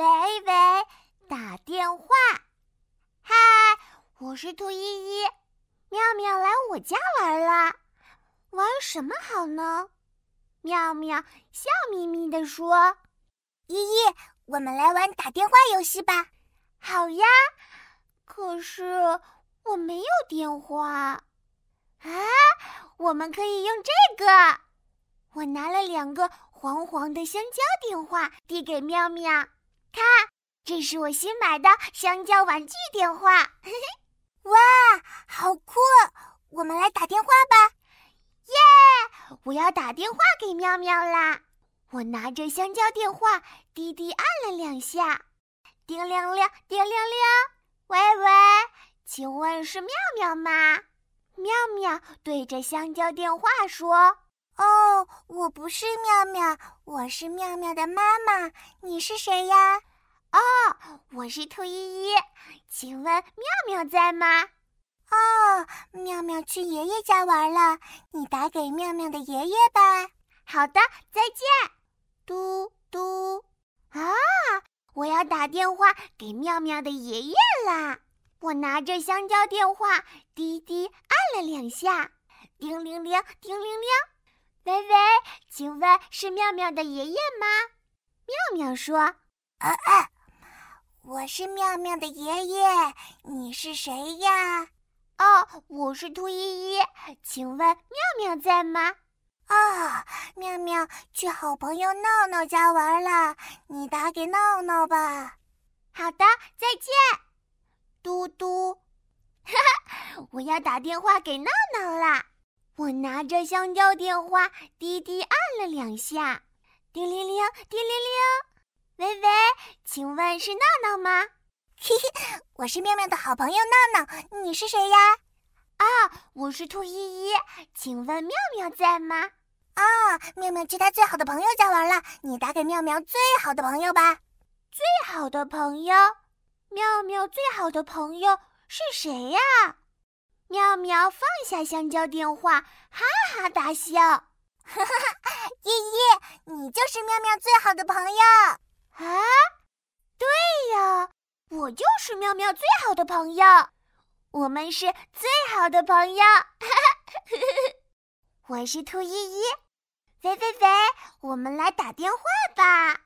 喂喂，打电话。嗨，我是兔依依，妙妙来我家玩了，玩什么好呢？妙妙笑眯眯地说：“依依，我们来玩打电话游戏吧。”好呀，可是我没有电话啊。我们可以用这个。我拿了两个黄黄的香蕉电话，递给妙妙。看，这是我新买的香蕉玩具电话。嘿嘿，哇，好酷！我们来打电话吧。耶！我要打电话给妙妙啦。我拿着香蕉电话，滴滴按了两下，叮铃铃，叮铃铃。喂喂，请问是妙妙吗？妙妙对着香蕉电话说。哦，我不是妙妙，我是妙妙的妈妈。你是谁呀？哦，我是兔依依。请问妙妙在吗？哦，妙妙去爷爷家玩了。你打给妙妙的爷爷吧。好的，再见。嘟嘟，啊，我要打电话给妙妙的爷爷啦！我拿着香蕉电话，滴滴按了两下，叮铃铃，叮铃铃。喂喂，请问是妙妙的爷爷吗？妙妙说：“啊啊，我是妙妙的爷爷，你是谁呀？”“哦，我是兔依依，请问妙妙在吗？”“啊，妙妙去好朋友闹闹家玩了，你打给闹闹吧。”“好的，再见。”嘟嘟，哈哈，我要打电话给闹闹啦。我拿着香蕉电话，滴滴按了两下，叮铃铃，叮铃铃。喂喂，请问是闹闹吗？嘿嘿，我是妙妙的好朋友闹闹，你是谁呀？啊，我是兔依依，请问妙妙在吗？啊，妙妙去她最好的朋友家玩了，你打给妙妙最好的朋友吧。最好的朋友，妙妙最好的朋友是谁呀？妙妙放下香蕉电话，哈哈大笑。哈哈哈！依依，你就是妙妙最好的朋友！我就是妙妙最好的朋友，我们是最好的朋友。我是兔依依。喂喂喂，我们来打电话吧。